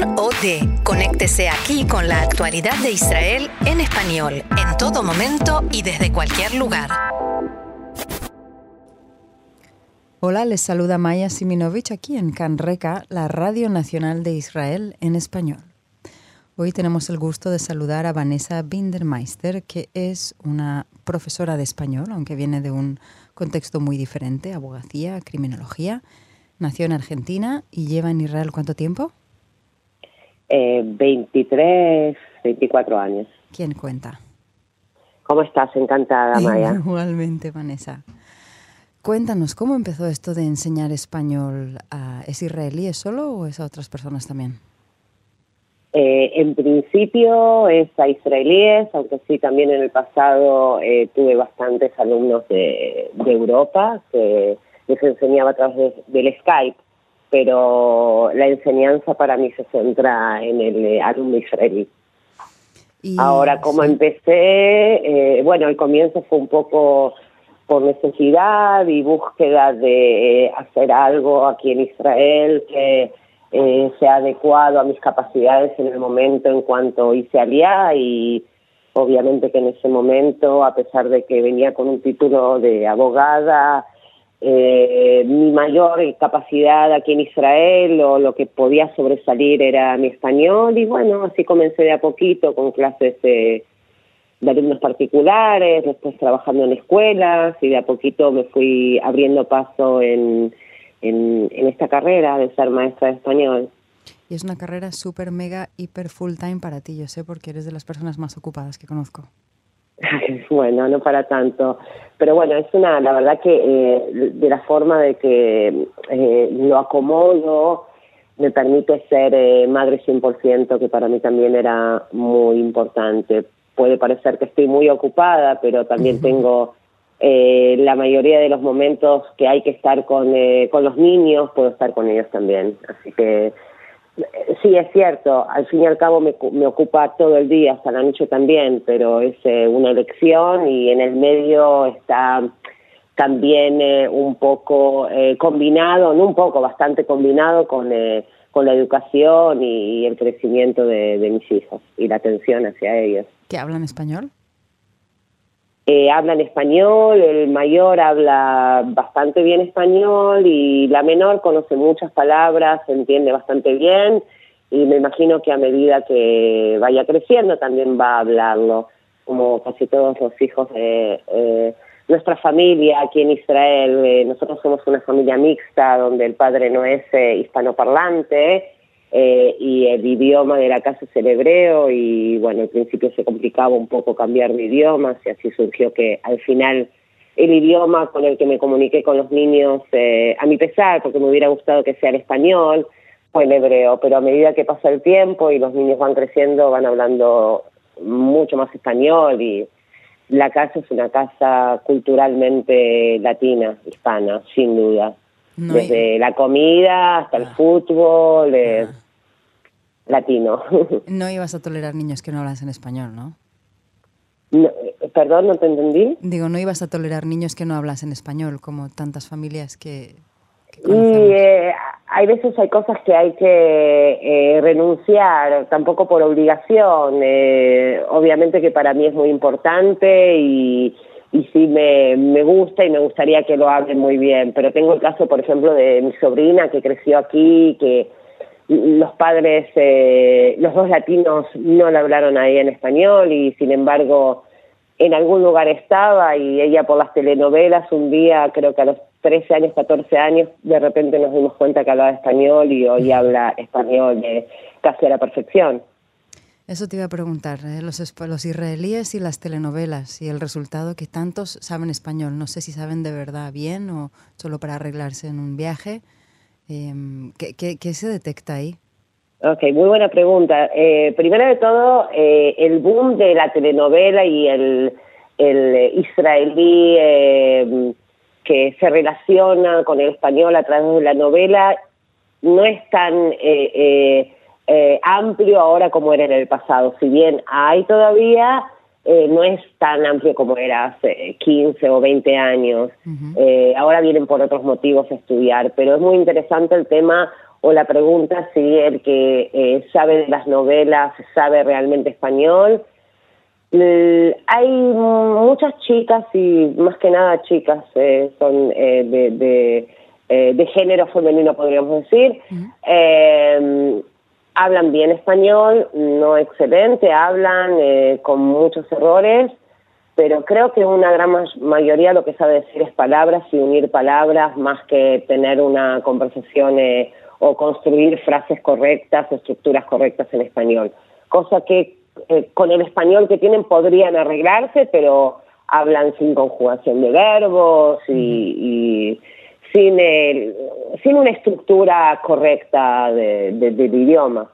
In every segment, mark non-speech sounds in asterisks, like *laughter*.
Con o de. Conéctese aquí con la actualidad de Israel en español, en todo momento y desde cualquier lugar. Hola, les saluda Maya Siminovich aquí en Canreca, la Radio Nacional de Israel en español. Hoy tenemos el gusto de saludar a Vanessa Bindermeister, que es una profesora de español, aunque viene de un contexto muy diferente, abogacía, criminología. Nació en Argentina y lleva en Israel cuánto tiempo? 23, 24 años. ¿Quién cuenta? ¿Cómo estás? Encantada, Maya. *laughs* Igualmente, Vanessa. Cuéntanos, ¿cómo empezó esto de enseñar español? ¿Es israelíes solo o es a otras personas también? Eh, en principio es a israelíes, aunque sí también en el pasado eh, tuve bastantes alumnos de, Europa que les enseñaba a través del Skype, pero la enseñanza para mí se centra en el eh, alumno israelí. Ahora, como empecé, bueno, el comienzo fue un poco por necesidad y búsqueda de hacer algo aquí en Israel que eh, sea adecuado a mis capacidades en el momento en cuanto hice alía y obviamente que en ese momento, a pesar de que venía con un título de abogada, eh, mi mayor capacidad aquí en Israel o lo que podía sobresalir era mi español y bueno, así comencé de a poquito con clases de alumnos particulares, después trabajando en escuelas y de a poquito me fui abriendo paso en en, esta carrera de ser maestra de español. Y es una carrera súper, mega, hiper full time para ti, yo sé, porque eres de las personas más ocupadas que conozco. *laughs* bueno, no para tanto. Pero bueno, es una, la verdad que eh, de la forma de que eh, lo acomodo, me permite ser eh, madre 100%, que para mí también era muy importante. Puede parecer que estoy muy ocupada, pero también tengo eh, la mayoría de los momentos que hay que estar con, eh, con los niños, puedo estar con ellos también. Así que sí, es cierto, al fin y al cabo me, me ocupa todo el día, hasta la noche también, pero es eh, una elección y en el medio está también un poco combinado, no un poco, bastante combinado con, con la educación y, el crecimiento de, de mis hijos y la atención hacia ellos. ¿Que hablan español? Eh, hablan español, el mayor habla bastante bien español y la menor conoce muchas palabras, entiende bastante bien y me imagino que a medida que vaya creciendo también va a hablarlo, como casi todos los hijos de eh, nuestra familia aquí en Israel. Eh, nosotros somos una familia mixta donde el padre no es eh, hispanoparlante eh, y el idioma de la casa es el hebreo y bueno, al principio se complicaba un poco cambiar de idiomas y así surgió que al final el idioma con el que me comuniqué con los niños, eh, a mi pesar, porque me hubiera gustado que sea el español, fue el hebreo, pero a medida que pasa el tiempo y los niños van creciendo, van hablando mucho más español y la casa es una casa culturalmente latina, hispana, sin duda. Desde la comida hasta el ah. fútbol, ah latino. *laughs* No ibas a tolerar niños que no hablan español, ¿no? perdón, no te entendí. Digo, no ibas a tolerar niños que no hablas en español, como tantas familias que... y eh, hay veces hay cosas que hay que eh, renunciar, tampoco por obligación. Eh, obviamente que para mí es muy importante y, y sí me, me gusta y me gustaría que lo hablen muy bien. Pero tengo el caso, por ejemplo, de mi sobrina que creció aquí, que los padres, eh, los dos latinos no le hablaron a ella en español y sin embargo en algún lugar estaba y ella por las telenovelas un día, creo que a los 13 años, 14 años, de repente nos dimos cuenta que hablaba español y hoy habla español casi a la perfección. Eso te iba a preguntar, ¿eh? los, los israelíes y las telenovelas y el resultado que tantos saben español. No sé si saben de verdad bien o solo para arreglarse en un viaje. Em, ¿qué, qué, se detecta ahí? Ok, muy buena pregunta. Eh, primero de todo, eh, el boom de la telenovela y el, el israelí em, que se relaciona con el español a través de la novela no es tan eh, amplio ahora como era en el pasado. Si bien hay todavía, eh, no es tan amplio como era hace 15 o 20 años. eh, ahora vienen por otros motivos a estudiar, pero es muy interesante el tema o la pregunta si el que eh, sabe de las novelas sabe realmente español. hay muchas chicas y más que nada chicas eh, son de, de, género femenino, podríamos decir. Hablan bien español, no excelente, hablan con muchos errores pero creo que una gran mayoría lo que sabe decir es palabras y unir palabras más que tener una conversación eh, o construir frases correctas, estructuras correctas en español. Cosa que eh, con el español que tienen podrían arreglarse, pero hablan sin conjugación de verbos y, sin, sin una estructura correcta del idioma.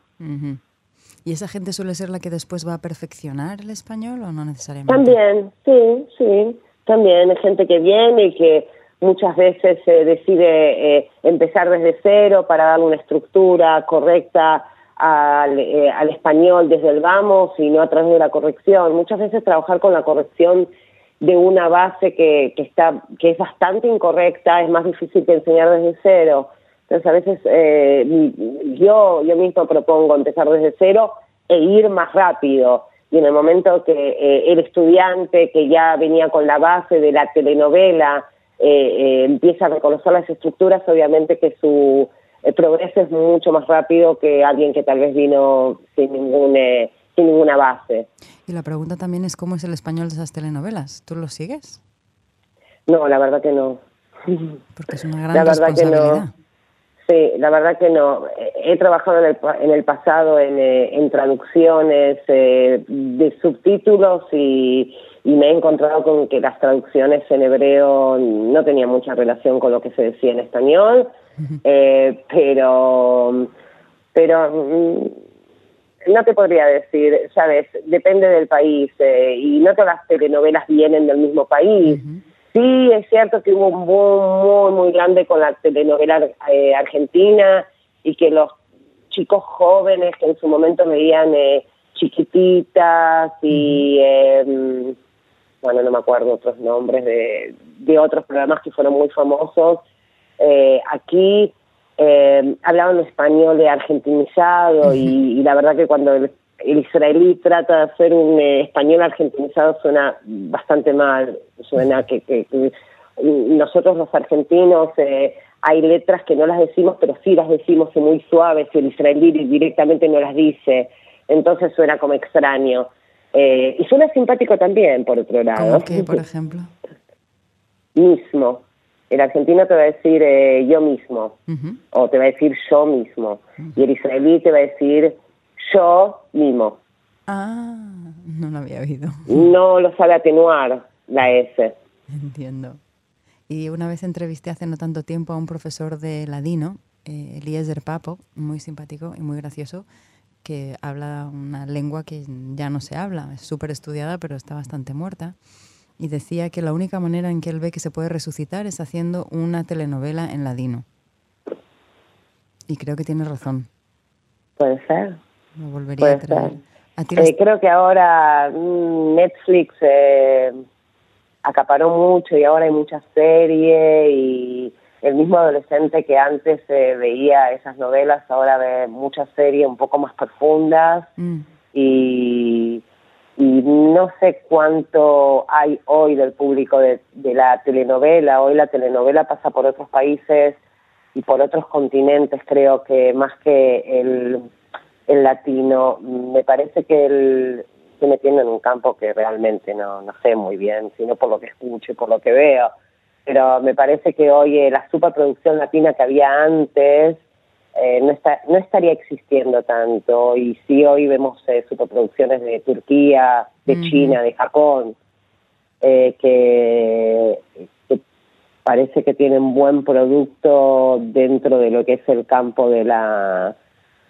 ¿Y esa gente suele ser la que después va a perfeccionar el español o no necesariamente? También, sí, sí. También hay gente que viene y que muchas veces se decide eh, empezar desde cero para dar una estructura correcta al, eh, al, español desde el vamos y no a través de la corrección. Muchas veces trabajar con la corrección de una base que, que, está, que es bastante incorrecta es más difícil que enseñar desde cero. Entonces a veces eh, yo, yo mismo propongo empezar desde cero e ir más rápido. Y en el momento que eh, el estudiante que ya venía con la base de la telenovela eh, empieza a reconocer las estructuras, obviamente que su progreso es mucho más rápido que alguien que tal vez vino sin, ningún, sin ninguna base. Y la pregunta también es cómo es el español de esas telenovelas. ¿Tú lo sigues? No, la verdad que no. Porque es una *laughs* gran la verdad responsabilidad. Que no. Sí, la verdad que no. He trabajado en el, en el pasado en, eh, en traducciones eh, de subtítulos y, y, me he encontrado con que las traducciones en hebreo no tenían mucha relación con lo que se decía en español, eh, pero, pero mm, no te podría decir, sabes, depende del país y no todas las telenovelas vienen del mismo país. Sí, es cierto que hubo un boom muy, muy grande con la telenovela eh, argentina y que los chicos jóvenes que en su momento veían eh, chiquititas y, em, bueno, no me acuerdo otros nombres de, de otros programas que fueron muy famosos, eh, aquí em, hablaban español de argentinizado y, y, la verdad que cuando el el israelí trata de hacer un eh, español argentinizado suena bastante mal, suena que, nosotros los argentinos eh, hay letras que no las decimos, pero sí las decimos muy suaves y el israelí directamente no las dice, entonces suena como extraño. Eh, y suena simpático también, por otro lado. ¿Cómo qué, por ejemplo? mismo. El argentino te va a decir yo mismo, o te va a decir yo mismo, y el israelí te va a decir yo mimo. Ah, no lo había oído. No lo sabe atenuar la S. Entiendo. Y una vez entrevisté hace no tanto tiempo a un profesor de ladino, eh, Eliezer Papo, muy simpático y muy gracioso, que habla una lengua que ya no se habla, es súper estudiada, pero está bastante muerta. Y decía que la única manera en que él ve que se puede resucitar es haciendo una telenovela en ladino. Y creo que tiene razón. Puede ser. Me volvería a traer. Eh, creo que ahora mm, Netflix eh, acaparó mucho y ahora hay muchas series y el mismo adolescente que antes eh, veía esas novelas ahora ve muchas series un poco más profundas mm. y, y, no sé cuánto hay hoy del público de, la telenovela. Hoy la telenovela pasa por otros países y por otros continentes, creo que más que el el latino, me parece que él se metiendo en un campo que realmente no, no sé muy bien, sino por lo que escucho y por lo que veo. Pero me parece que hoy eh, la superproducción latina que había antes eh, no, está, no estaría existiendo tanto. Y sí, hoy vemos eh, superproducciones de Turquía, de China, de Japón, que, que parece que tienen buen producto dentro de lo que es el campo de la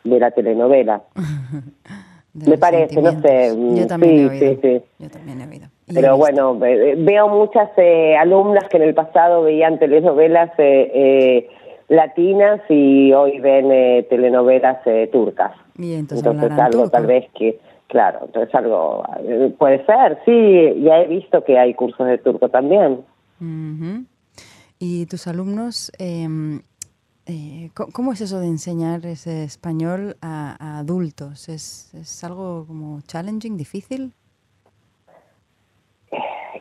de la telenovela. *laughs* Me parece, no sé. Yo también he oído. Yo también he oído. Pero bueno, veo muchas eh, alumnas que en el pasado veían telenovelas eh, eh, latinas y hoy ven telenovelas turcas. Y entonces, algo tal vez que, claro, entonces algo puede ser, sí, ya he visto que hay cursos de turco también. ¿Y tus alumnos em, Eh, ¿Cómo es eso de enseñar ese español a, adultos? ¿Es, ¿Es, algo como challenging, difícil?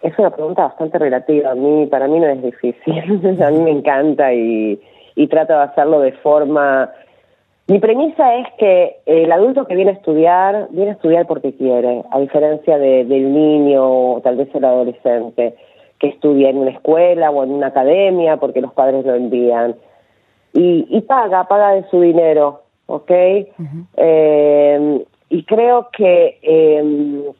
Es una pregunta bastante relativa. A mí, para mí no es difícil. *laughs* a mí me encanta y, y trato de hacerlo de forma... Mi premisa es que el adulto que viene a estudiar, viene a estudiar porque quiere, a diferencia del niño o tal vez el adolescente que estudia en una escuela o en una academia porque los padres lo envían y, paga, paga de su dinero, ¿ok? Eh, y creo que eh,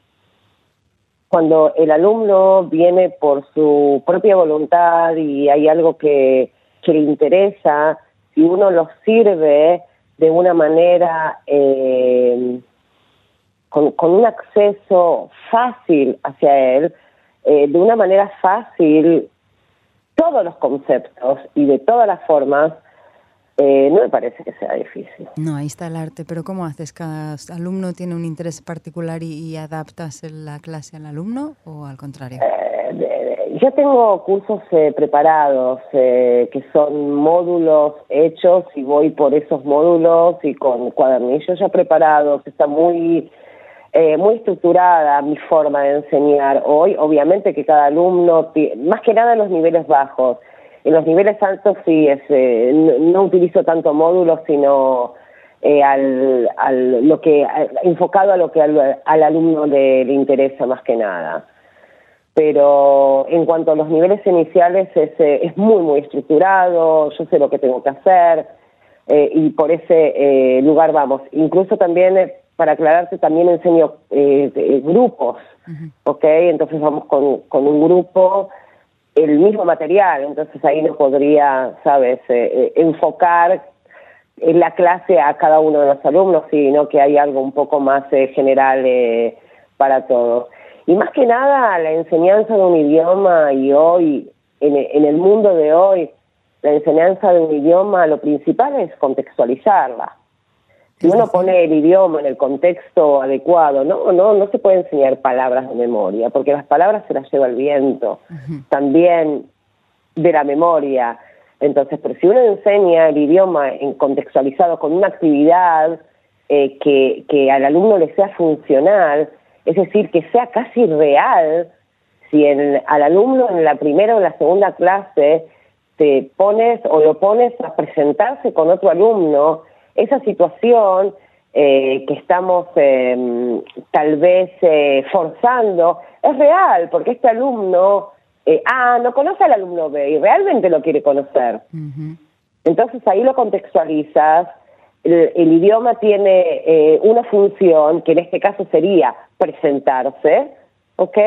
cuando el alumno viene por su propia voluntad y hay algo que, que le interesa, si uno lo sirve de una manera eh, con, con, un acceso fácil hacia él, de una manera fácil todos los conceptos y de todas las formas, eh, no me parece que sea difícil. No, ahí está el arte, pero ¿cómo haces? ¿Cada alumno tiene un interés particular y, adaptas la clase al alumno o al contrario? Eh, yo tengo cursos eh, preparados que son módulos hechos y voy por esos módulos y con cuadernillos ya preparados. Está muy, muy estructurada mi forma de enseñar hoy. Obviamente que cada alumno, más que nada en los niveles bajos, en los niveles altos sí, es, eh, no, utilizo tanto módulos, sino eh, al, al, lo que enfocado a lo que al, alumno le, interesa más que nada. Pero en cuanto a los niveles iniciales es, eh, es muy, muy estructurado, yo sé lo que tengo que hacer y por ese lugar vamos. Incluso también, para aclararte, también enseño grupos, ¿ok? Entonces vamos con, con un grupo el mismo material, entonces ahí no podría, sabes, eh, eh, enfocar en la clase a cada uno de los alumnos, sino que hay algo un poco más eh, general para todos. Y más que nada, la enseñanza de un idioma y hoy, en, en el mundo de hoy, la enseñanza de un idioma, lo principal es contextualizarla. Si uno pone el idioma en el contexto adecuado, no, no, no se puede enseñar palabras de memoria, porque las palabras se las lleva el viento, también de la memoria. Entonces, pero si uno enseña el idioma en contextualizado con una actividad eh, que, que al alumno le sea funcional, es decir, que sea casi real, si al alumno en la primera o la segunda clase te pones o lo pones a presentarse con otro alumno, esa situación eh, que estamos em, tal vez eh, forzando es real, porque este alumno eh, A no conoce al alumno B y realmente lo quiere conocer. Entonces ahí lo contextualizas, el, idioma tiene una función que en este caso sería presentarse, ¿ok?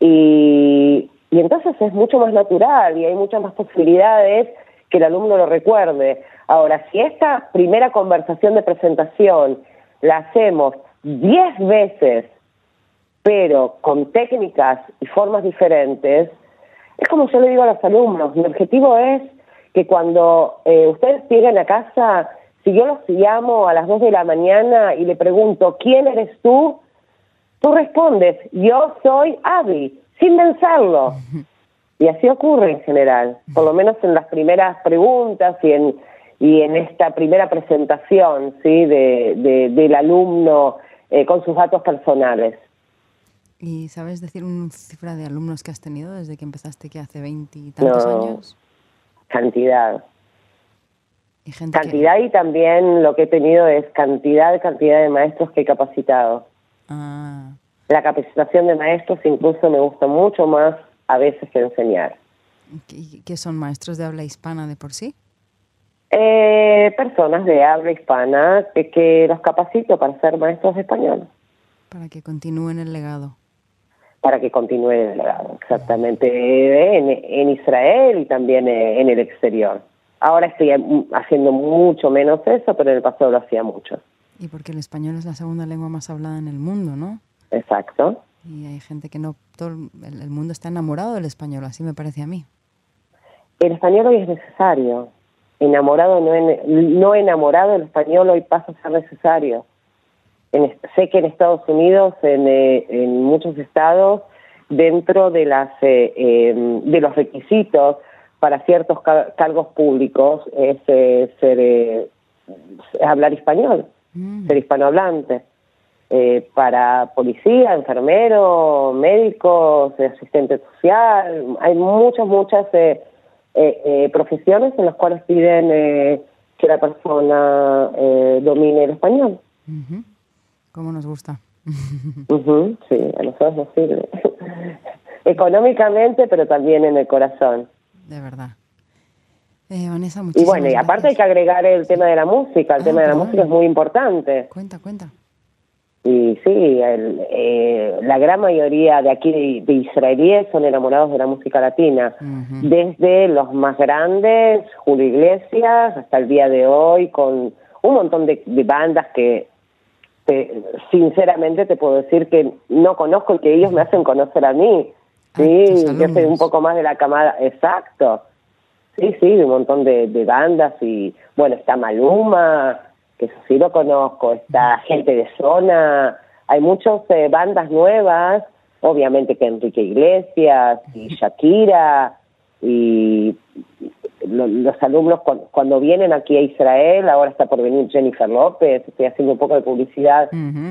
y, y entonces es mucho más natural y hay muchas más posibilidades que el alumno lo recuerde. Ahora, si esta primera conversación de presentación la hacemos diez veces, pero con técnicas y formas diferentes, es como yo le digo a los alumnos, mi objetivo es que cuando eh, ustedes lleguen a casa, si yo los llamo a las dos de la mañana y le pregunto, ¿quién eres tú? Tú respondes, yo soy Abby, sin pensarlo. Y así ocurre en general, por lo menos en las primeras preguntas y en y en esta primera presentación ¿sí? de, del alumno eh, con sus datos personales. ¿Y sabes decir una cifra de alumnos que has tenido desde que empezaste, que hace 20 y tantos años? Cantidad. ¿Y cantidad y también lo que he tenido es cantidad, cantidad de maestros que he capacitado. Ah. La capacitación de maestros incluso me gusta mucho más a veces que enseñar. ¿Qué son maestros de habla hispana de por sí? Eh, personas de habla hispana que, que los capacito para ser maestros de español. Para que continúen el legado. Para que continúen el legado, exactamente, en, en Israel y también en el exterior. Ahora estoy haciendo mucho menos eso, pero en el pasado lo hacía mucho. Y porque el español es la segunda lengua más hablada en el mundo, ¿no? Exacto. Y hay gente que no, todo el mundo está enamorado del español, así me parece a mí. El español hoy es necesario enamorado, no, no enamorado, el español hoy pasa a ser necesario. sé que en Estados Unidos, en, eh, muchos estados, dentro de, las, eh, em, de los requisitos para ciertos cargos públicos es eh, ser, eh, hablar español, mm. ser hispanohablante. Eh, para policía, enfermero, médicos, asistente social, hay muchas, muchas profesiones en las cuales piden que la persona domine el español. ¿Cómo nos gusta? *laughs* sí, a nosotros nos sirve. *laughs* Económicamente, pero también en el corazón. De verdad. Eh, Vanessa, Y bueno, y aparte hay que agregar el tema de la música. El ah, tema de la música es muy importante. Cuenta, cuenta. Y sí, eh, la gran mayoría de aquí de, israelíes son enamorados de la música latina. Desde los más grandes, Julio Iglesias, hasta el día de hoy, con un montón de bandas que sinceramente te puedo decir que no conozco y que ellos me hacen conocer a mí. Ah, sí, yo soy un poco más de la camada, exacto. Sí, sí, un montón de, bandas y bueno, está Maluma, que eso sí lo conozco, está gente de zona, hay muchas eh, bandas nuevas, obviamente que Enrique Iglesias y *laughs* Shakira y los alumnos cuando vienen aquí a Israel, ahora está por venir Jennifer López, estoy haciendo un poco de publicidad,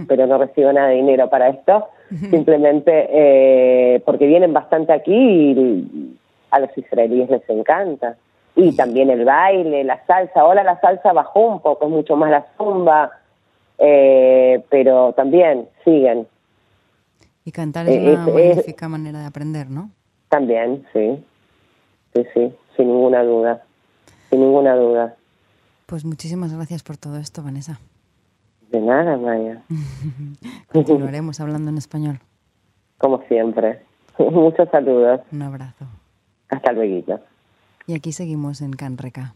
pero no recibo nada de dinero para esto, simplemente eh, porque vienen bastante aquí y a los israelíes les encanta. Y también el baile, la salsa, ahora la salsa bajó un poco, es mucho más la zumba, eh, pero también siguen. Y cantar es eh, una magnífica manera de aprender, ¿no? También, sí, sí, sí sin ninguna duda, sin ninguna duda. Pues muchísimas gracias por todo esto, Vanessa. De nada, Maya. *laughs* Continuaremos hablando en español. Como siempre. *laughs* Muchos saludos. Un abrazo. Hasta luego. Y aquí seguimos en Canreca.